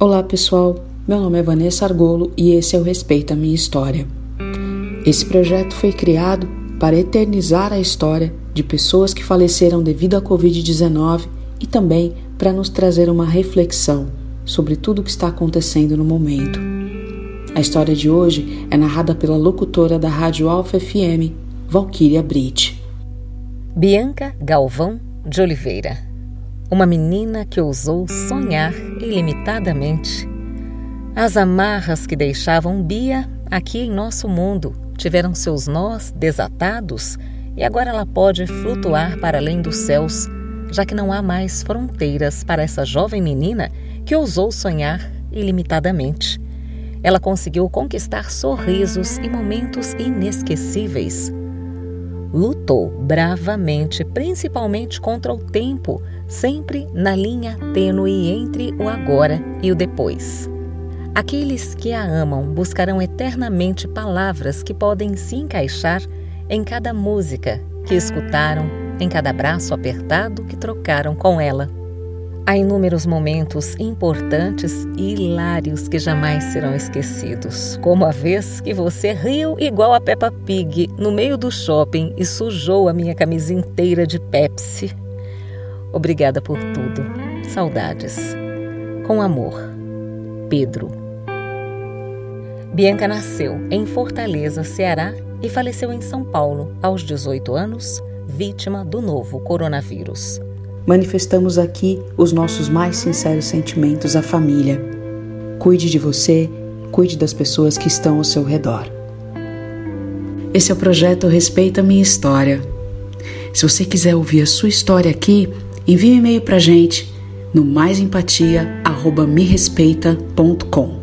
Olá pessoal, meu nome é Vanessa Argolo e esse é o Respeita a Minha História. Esse projeto foi criado para eternizar a história de pessoas que faleceram devido à Covid-19 e também para nos trazer uma reflexão sobre tudo o que está acontecendo no momento. A história de hoje é narrada pela locutora da Rádio Alfa FM, Valquíria Brit. Bianca Galvão de Oliveira uma menina que ousou sonhar ilimitadamente. As amarras que deixavam Bia aqui em nosso mundo tiveram seus nós desatados e agora ela pode flutuar para além dos céus, já que não há mais fronteiras para essa jovem menina que ousou sonhar ilimitadamente. Ela conseguiu conquistar sorrisos e momentos inesquecíveis. Lutou bravamente, principalmente contra o tempo sempre na linha tênue entre o agora e o depois. Aqueles que a amam buscarão eternamente palavras que podem se encaixar em cada música que escutaram, em cada abraço apertado que trocaram com ela. Há inúmeros momentos importantes e hilários que jamais serão esquecidos, como a vez que você riu igual a Peppa Pig no meio do shopping e sujou a minha camisa inteira de Pepsi. Obrigada por tudo. Saudades. Com amor. Pedro. Bianca nasceu em Fortaleza, Ceará e faleceu em São Paulo aos 18 anos, vítima do novo coronavírus. Manifestamos aqui os nossos mais sinceros sentimentos à família. Cuide de você, cuide das pessoas que estão ao seu redor. Esse é o projeto Respeita Minha História. Se você quiser ouvir a sua história aqui, Envie um e-mail para gente no maisempatia@merespeita.com.